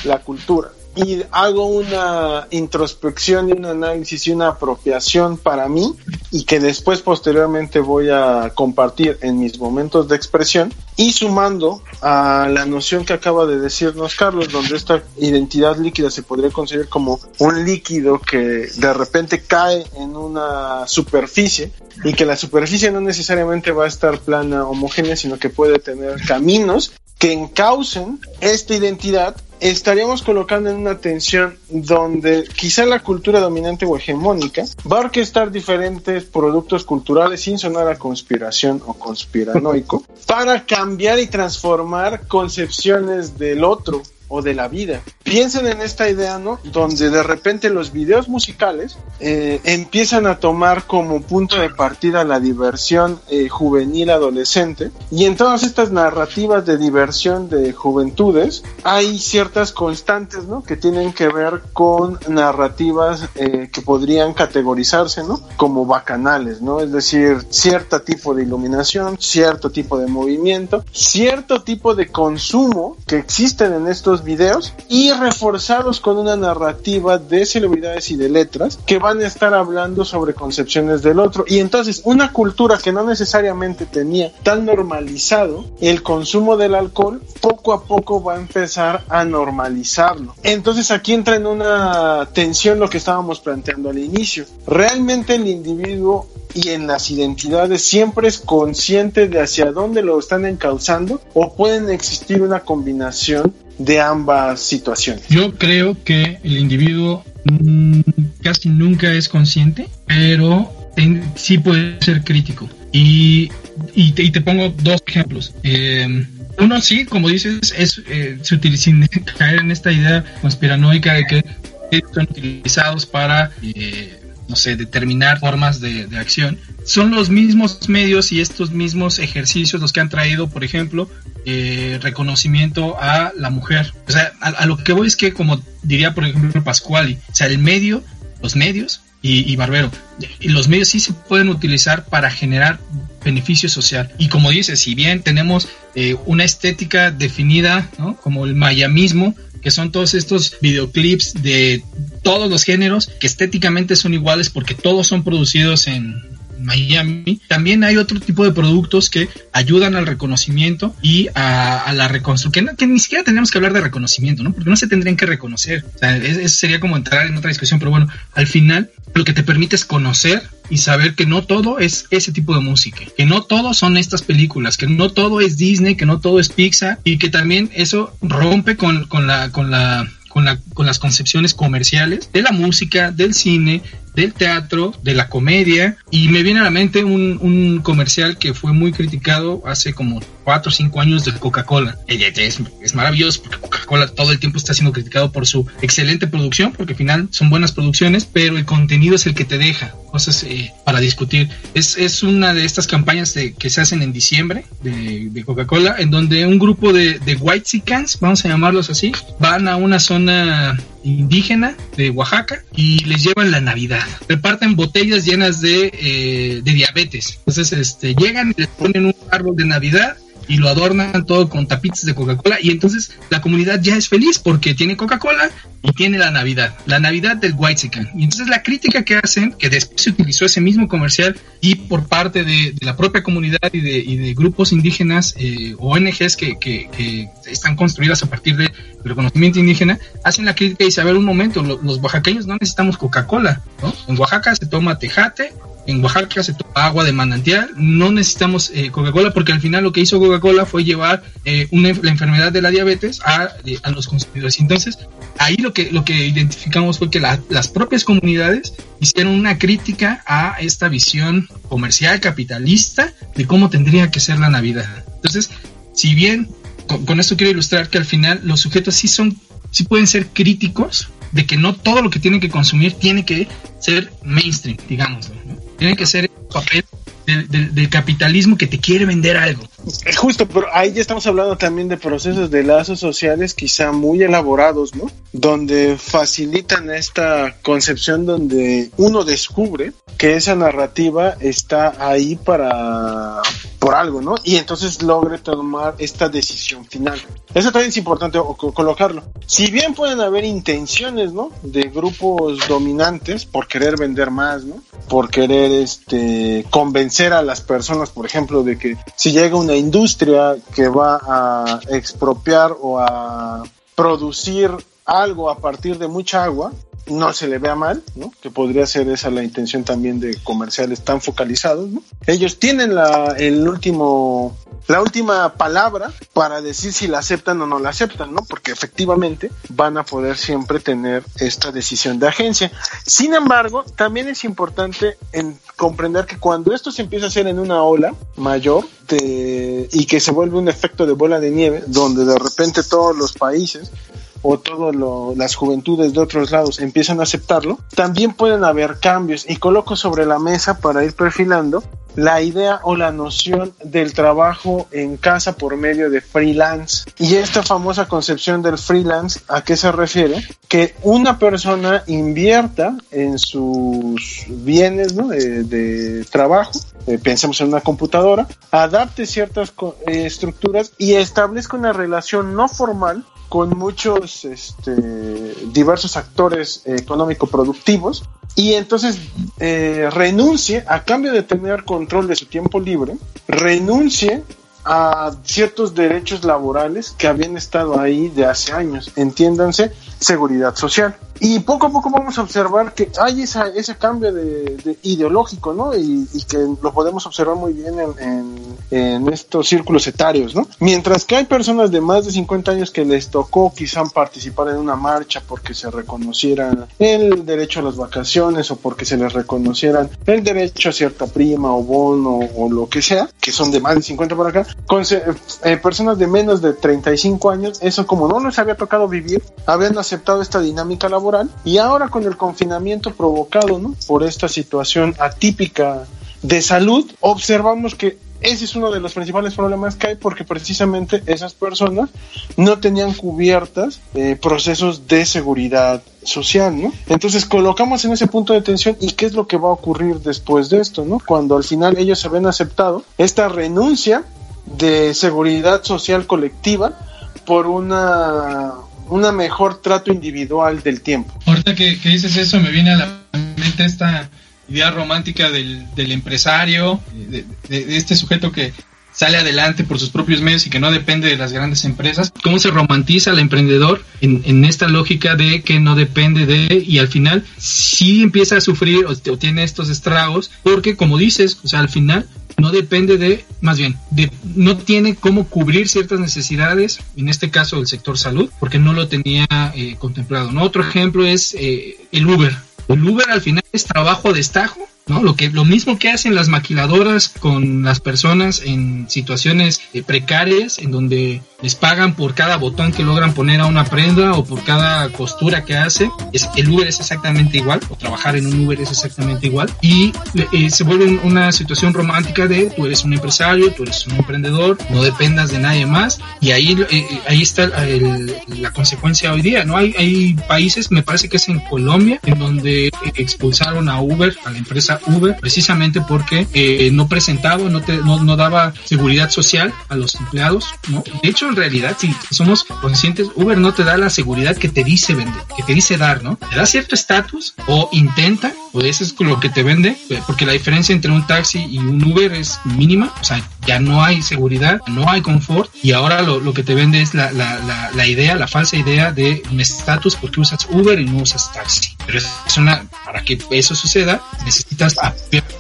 Speaker 4: la cultura, y hago una introspección y un análisis y una apropiación para mí y que después posteriormente voy a compartir en mis momentos de expresión y sumando a la noción que acaba de decirnos Carlos donde esta identidad líquida se podría considerar como un líquido que de repente cae en una superficie y que la superficie no necesariamente va a estar plana homogénea sino que puede tener caminos que encaucen esta identidad estaríamos colocando en una tensión donde quizá la cultura dominante o hegemónica va a orquestar diferentes productos culturales sin sonar a conspiración o conspiranoico *laughs* para cambiar y transformar concepciones del otro o de la vida. Piensen en esta idea, ¿no? Donde de repente los videos musicales eh, empiezan a tomar como punto de partida la diversión eh, juvenil adolescente y en todas estas narrativas de diversión de juventudes hay ciertas constantes, ¿no? Que tienen que ver con narrativas eh, que podrían categorizarse, ¿no? Como bacanales, ¿no? Es decir, cierto tipo de iluminación, cierto tipo de movimiento, cierto tipo de consumo que existen en estos videos y reforzados con una narrativa de celebridades y de letras que van a estar hablando sobre concepciones del otro. Y entonces una cultura que no necesariamente tenía tan normalizado el consumo del alcohol, poco a poco va a empezar a normalizarlo. Entonces aquí entra en una tensión lo que estábamos planteando al inicio. Realmente el individuo y en las identidades siempre es consciente de hacia dónde lo están encauzando o pueden existir una combinación de ambas situaciones?
Speaker 5: Yo creo que el individuo mm, casi nunca es consciente, pero sí puede ser crítico. Y, y, te, pongo dos ejemplos. Eh, uno sí, como dices, es eh, se utiliza, sin *laughs* caer en esta idea conspiranoica de que son utilizados para eh, no sé, determinar formas de, acción, son los mismos medios y estos mismos ejercicios los que han traído, por ejemplo, eh, reconocimiento a la mujer. O sea, a, lo que voy es que, como diría, por ejemplo, Pascuali, o sea, el medio, los medios y, Barbero, y los medios sí se pueden utilizar para generar beneficio social. Y como dice, si bien tenemos eh, una estética definida, ¿no? Como el mayamismo, que son todos estos videoclips de todos los géneros que estéticamente son iguales porque todos son producidos en, Miami, también hay otro tipo de productos que ayudan al reconocimiento y a, la reconstrucción, que, ni siquiera tenemos que hablar de reconocimiento, ¿no? Porque no se tendrían que reconocer. O sea, eso sería como entrar en otra discusión, pero bueno, al final lo que te permite es conocer y saber que no todo es ese tipo de música, que no todo son estas películas, que no todo es Disney, que no todo es Pixar y que también eso rompe con, con la con, la, con, las concepciones comerciales de la música, del cine, del teatro, de la comedia, y me viene a la mente un, un comercial que fue muy criticado hace como 4 o 5 años de Coca-Cola. Es, es maravilloso porque Coca-Cola todo el tiempo está siendo criticado por su excelente producción, porque al final son buenas producciones, pero el contenido es el que te deja cosas eh, para discutir. Es, es una de estas campañas de, que se hacen en diciembre de, de Coca-Cola, en donde un grupo de, de white sicans, vamos a llamarlos así, van a una zona indígena de Oaxaca y les llevan la Navidad. Reparten botellas llenas de, eh, de diabetes. Entonces, este, llegan y les ponen un árbol de Navidad y lo adornan todo con tapitas de Coca-Cola y entonces la comunidad ya es feliz porque tiene Coca-Cola y tiene la Navidad, la Navidad del Whitezican. Y entonces la crítica que hacen, que después se utilizó ese mismo comercial y por parte de, la propia comunidad y de, grupos indígenas, eh, ONGs que, que, están construidas a partir del reconocimiento indígena, hacen la crítica y dice, a ver un momento, los oaxaqueños no necesitamos Coca-Cola, ¿no? En Oaxaca se toma tejate, en Oaxaca se toma agua de manantial, no necesitamos eh, Coca-Cola porque al final lo que hizo Coca-Cola fue llevar eh, la enfermedad de la diabetes a, a, los consumidores. Entonces, ahí lo que, lo que identificamos fue que las propias comunidades hicieron una crítica a esta visión comercial, capitalista, de cómo tendría que ser la Navidad. Entonces, si bien con esto quiero ilustrar que al final los sujetos sí son, sí pueden ser críticos de que no todo lo que tienen que consumir tiene que ser mainstream, digamos. Tiene que ser el papel del, capitalismo que te quiere vender algo.
Speaker 4: Justo, pero ahí ya estamos hablando también de procesos de lazos sociales quizá muy elaborados, ¿no? Donde facilitan esta concepción donde uno descubre que esa narrativa está ahí para por algo, ¿no? Y entonces logre tomar esta decisión final. Eso también es importante colocarlo. Si bien pueden haber intenciones, ¿no? De grupos dominantes por querer vender más, ¿no? Por querer este convencer a las personas, por ejemplo, de que si llega una industria que va a expropiar o a producir algo a partir de mucha agua, no se le vea mal, ¿no? Que podría ser esa la intención también de comerciales tan focalizados, ¿no? Ellos tienen la, el último, la última palabra para decir si la aceptan o no la aceptan, ¿no? Porque efectivamente van a poder siempre tener esta decisión de agencia. Sin embargo, también es importante en comprender que cuando esto se empieza a hacer en una ola mayor y que se vuelve un efecto de bola de nieve, donde de repente todos los países o todas las juventudes de otros lados empiezan a aceptarlo, también pueden haber cambios y coloco sobre la mesa para ir perfilando la idea o la noción del trabajo en casa por medio de freelance. Y esta famosa concepción del freelance, ¿a qué se refiere? Que una persona invierta en sus bienes de, trabajo, eh, pensemos en una computadora, adapte ciertas eh, estructuras y establezca una relación no formal con muchos este, diversos actores económico productivos y entonces eh, renuncie a cambio de tener control de su tiempo libre, renuncie a ciertos derechos laborales que habían estado ahí de hace años, entiéndanse, seguridad social. Y poco a poco vamos a observar que hay esa, ese cambio de, ideológico, ¿no? Y, que lo podemos observar muy bien en, estos círculos etarios, ¿no? Mientras que hay personas de más de 50 años que les tocó quizá participar en una marcha porque se reconocieran el derecho a las vacaciones o porque se les reconocieran el derecho a cierta prima o bono o lo que sea, que son de más de 50 por acá, con eh, personas de menos de 35 años, eso como no les había tocado vivir, habían aceptado esta dinámica laboral y ahora con el confinamiento provocado ¿no? por esta situación atípica de salud, observamos que ese es uno de los principales problemas que hay porque precisamente esas personas no tenían cubiertas eh, procesos de seguridad social, ¿no? Entonces colocamos en ese punto de tensión y qué es lo que va a ocurrir después de esto, ¿no? Cuando al final ellos se ven aceptado esta renuncia de seguridad social colectiva por una, un mejor trato individual del tiempo.
Speaker 5: Ahorita que, dices eso, me viene a la mente esta idea romántica del, empresario, de, este sujeto que sale adelante por sus propios medios y que no depende de las grandes empresas. ¿Cómo se romantiza el emprendedor en, esta lógica de que no depende de y al final sí empieza a sufrir o, tiene estos estragos porque como dices, o sea, al final no depende de, más bien, de, no tiene cómo cubrir ciertas necesidades, en este caso el sector salud, porque no lo tenía eh, contemplado. ¿no? Otro ejemplo es eh, el Uber. El Uber al final es trabajo a destajo ¿no? Lo, que, lo mismo que hacen las maquiladoras con las personas en situaciones eh, precarias, en donde les pagan por cada botón que logran poner a una prenda o por cada costura que hace. Es, el Uber es exactamente igual, o trabajar en un Uber es exactamente igual. Y eh, se vuelve una situación romántica de tú eres un empresario, tú eres un emprendedor, no dependas de nadie más. Y ahí, eh, ahí está la consecuencia hoy día, ¿no? Hay, hay países, me parece que es en Colombia, en donde expulsaron a Uber, a la empresa Uber precisamente porque eh, no presentaba, no, te, no, daba seguridad social a los empleados, ¿no? De hecho, en realidad, si somos conscientes, Uber no te da la seguridad que te dice vender, que te dice dar, ¿no? Te da cierto estatus o intenta, o eso es lo que te vende, eh, porque la diferencia entre un taxi y un Uber es mínima, o sea, ya no hay seguridad, no hay confort y ahora lo, lo que te vende es la, la, la, la, idea, la falsa idea de un estatus porque usas Uber y no usas taxi. Pero es una, para que eso suceda, necesitas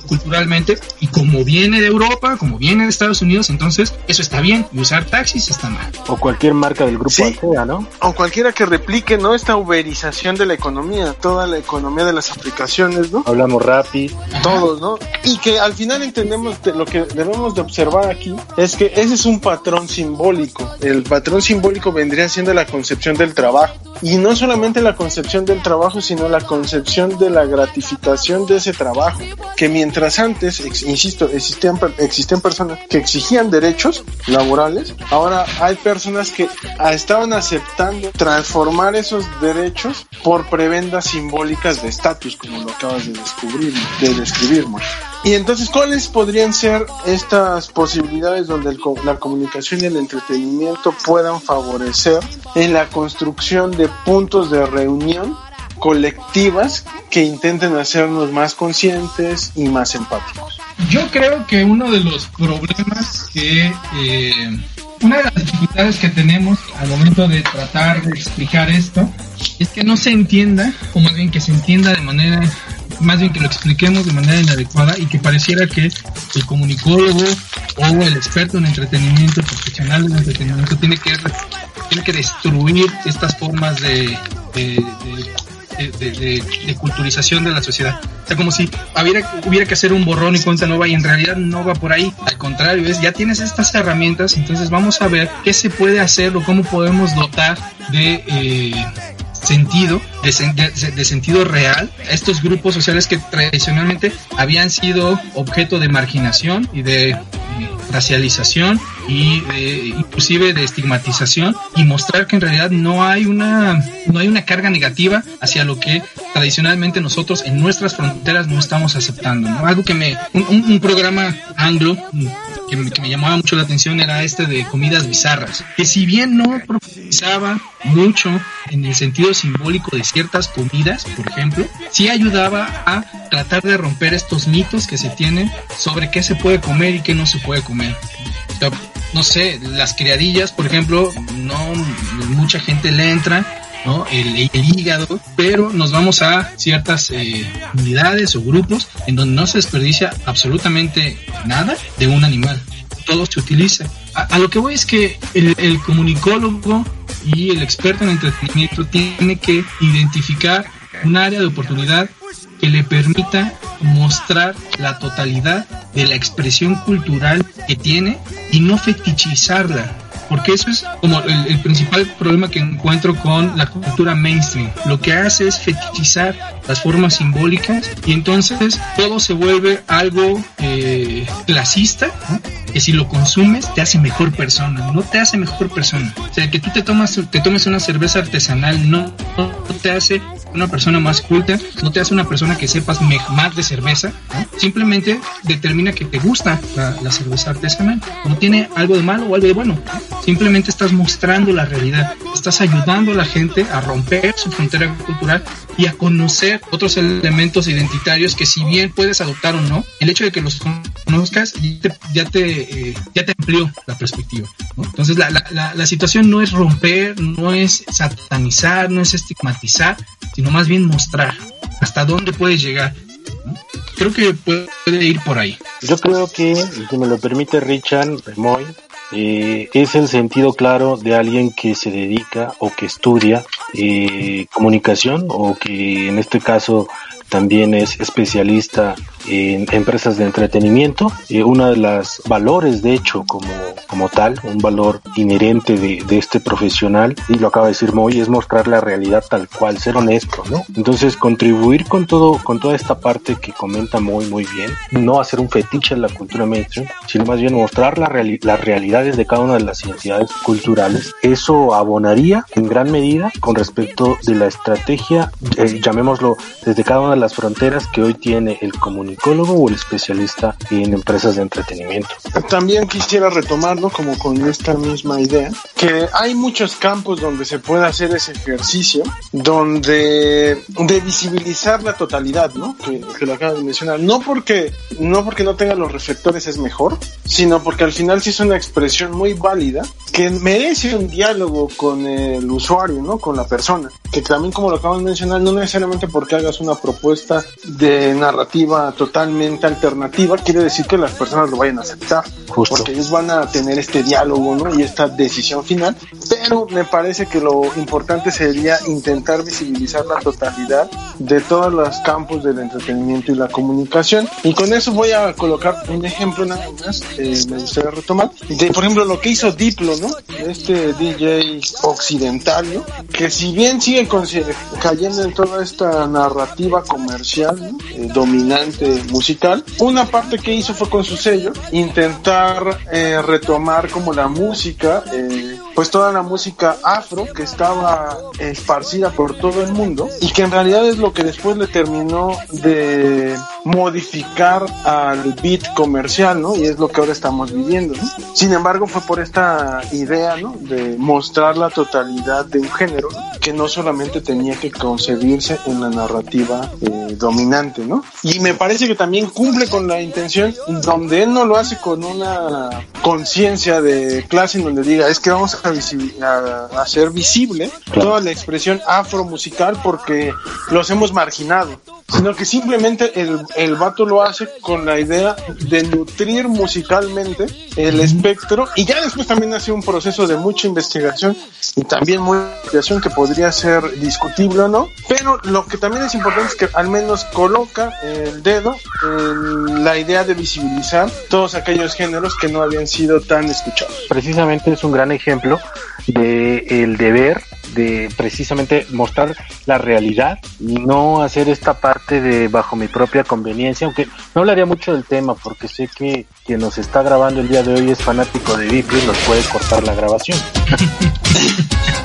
Speaker 5: culturalmente y como viene de Europa, como viene de Estados Unidos, entonces eso está bien y usar taxis está mal.
Speaker 6: O cualquier marca del grupo sí. ¿no?
Speaker 4: O cualquiera que replique, ¿no? Esta uberización de la economía, toda la economía de las aplicaciones, ¿no?
Speaker 6: Hablamos rápido.
Speaker 4: Todos, ¿no? Y que al final entendemos lo que debemos de observar aquí es que ese es un patrón simbólico. El patrón simbólico vendría siendo la concepción del trabajo. Y no solamente la concepción del trabajo, sino la concepción de la gratificación de ese trabajo. Que mientras antes, insisto, existían, personas que exigían derechos laborales, ahora hay personas que estaban aceptando transformar esos derechos por prebendas simbólicas de estatus, como lo acabas de descubrir, de describir, y entonces, ¿cuáles podrían ser estas posibilidades donde la comunicación y el entretenimiento puedan favorecer en la construcción de puntos de reunión colectivas que intenten hacernos más conscientes y más empáticos?
Speaker 5: Yo creo que uno de los problemas que... Eh, una de las dificultades que tenemos al momento de tratar de explicar esto es que no se entienda, o más bien que se entienda de manera más bien que lo expliquemos de manera inadecuada y que pareciera que el comunicólogo o el experto en entretenimiento, profesional en entretenimiento, tiene que, tiene que destruir estas formas de, de, de, culturización de la sociedad. O sea, como si hubiera, que hacer un borrón y cuenta nueva y en realidad no va por ahí. Al contrario, es ya tienes estas herramientas, entonces vamos a ver qué se puede hacer o cómo podemos dotar de... Eh, sentido, de, sentido real, estos grupos sociales que tradicionalmente habían sido objeto de marginación y de racialización y inclusive de estigmatización y mostrar que en realidad no hay una no hay una carga negativa hacia lo que tradicionalmente nosotros en nuestras fronteras no estamos aceptando algo que me un, programa anglo que me, que llamaba mucho la atención era este de comidas bizarras que si bien no profundizaba mucho en el sentido simbólico de ciertas comidas por ejemplo sí ayudaba a tratar de romper estos mitos que se tienen sobre qué se puede comer y qué no se puede comer no sé, las criadillas, por ejemplo, no mucha gente le entra, ¿no? El, hígado, pero nos vamos a ciertas eh, unidades o grupos en donde no se desperdicia absolutamente nada de un animal. Todo se utiliza. A, lo que voy es que el, comunicólogo y el experto en entretenimiento tiene que identificar un área de oportunidad que le permita mostrar la totalidad de la expresión cultural que tiene y no fetichizarla. Porque eso es como el, principal problema que encuentro con la cultura mainstream. Lo que hace es fetichizar las formas simbólicas y entonces todo se vuelve algo eh, clasista, que si lo consumes te hace mejor persona, no te hace mejor persona. O sea, que tú te tomas te tomes una cerveza artesanal no, no te hace una persona más culta, no te hace una persona que sepas más de cerveza, simplemente determina que te gusta la, cerveza artesanal. No tiene algo de malo o algo de bueno, simplemente estás mostrando la realidad, estás ayudando a la gente a romper su frontera cultural y a conocer otros elementos identitarios que si bien puedes adoptar o no, el hecho de que los conozcas ya te, eh, ya te amplió la perspectiva. Entonces la, la, la situación no es romper, no es satanizar, no es estigmatizar, sino más bien mostrar hasta dónde puedes llegar. Creo que puede ir por ahí.
Speaker 6: Yo creo que, si me lo permite Richard Moy, eh, es el sentido claro de alguien que se dedica o que estudia eh, comunicación o que en este caso también es especialista en empresas de entretenimiento. y uno de los valores, de hecho, como, como tal, un valor inherente de, de, este profesional, y lo acaba de decir Moy, es mostrar la realidad tal cual, ser honesto, ¿no? Entonces, contribuir con todo, con toda esta parte que comenta Moy muy bien, no hacer un fetiche en la cultura mainstream, sino más bien mostrar la las realidades de cada una de las identidades culturales. Eso abonaría en gran medida con respecto de la estrategia, eh, llamémoslo, desde cada una de las fronteras que hoy tiene el comunicador o el especialista en empresas de entretenimiento.
Speaker 4: También quisiera retomarlo como con esta misma idea, que hay muchos campos donde se puede hacer ese ejercicio, donde de visibilizar la totalidad, ¿no? Que, que lo acabas de mencionar. No porque, no porque no tenga los reflectores es mejor, sino porque al final sí es una expresión muy válida que merece un diálogo con el usuario, ¿no? Con la persona. Que también como lo acabas de mencionar, no necesariamente porque hagas una propuesta de narrativa totalmente alternativa, quiere decir que las personas lo vayan a aceptar, porque ellos van a tener este diálogo ¿no? y esta decisión final, pero me parece que lo importante sería intentar visibilizar la totalidad de todos los campos del entretenimiento y la comunicación, y con eso voy a colocar un ejemplo nada más, eh, me gustaría retomar, de por ejemplo lo que hizo Diplo, ¿no? este DJ occidental, ¿no? que si bien sigue cayendo en toda esta narrativa comercial eh, dominante musical. Una parte que hizo fue con su sello, intentar eh, retomar como la música, eh, pues toda la música afro que estaba esparcida por todo el mundo y que en realidad es lo que después le terminó de modificar al beat comercial, ¿no? Y es lo que ahora estamos viviendo, Sin embargo, fue por esta idea, ¿no? De mostrar la totalidad de un género que no solamente tenía que concebirse en la narrativa eh, dominante, ¿no? Y me parece que también cumple con la intención donde él no lo hace con una conciencia de clase en donde diga, es que vamos a, hacer visible toda la expresión afro musical porque los hemos marginado sino que simplemente el, el vato lo hace con la idea de nutrir musicalmente el espectro y ya después también hace un proceso de mucha investigación y también mucha investigación que podría ser discutible o no, pero lo que también es importante es que al menos coloca el dedo en la idea de visibilizar todos aquellos géneros que no habían sido tan escuchados.
Speaker 6: Precisamente es un gran ejemplo de el deber de precisamente mostrar la realidad y no hacer esta parte de bajo mi propia conveniencia, aunque no hablaría mucho del tema porque sé que quien nos está grabando el día de hoy es fanático de Biplo y nos puede cortar la grabación. *laughs*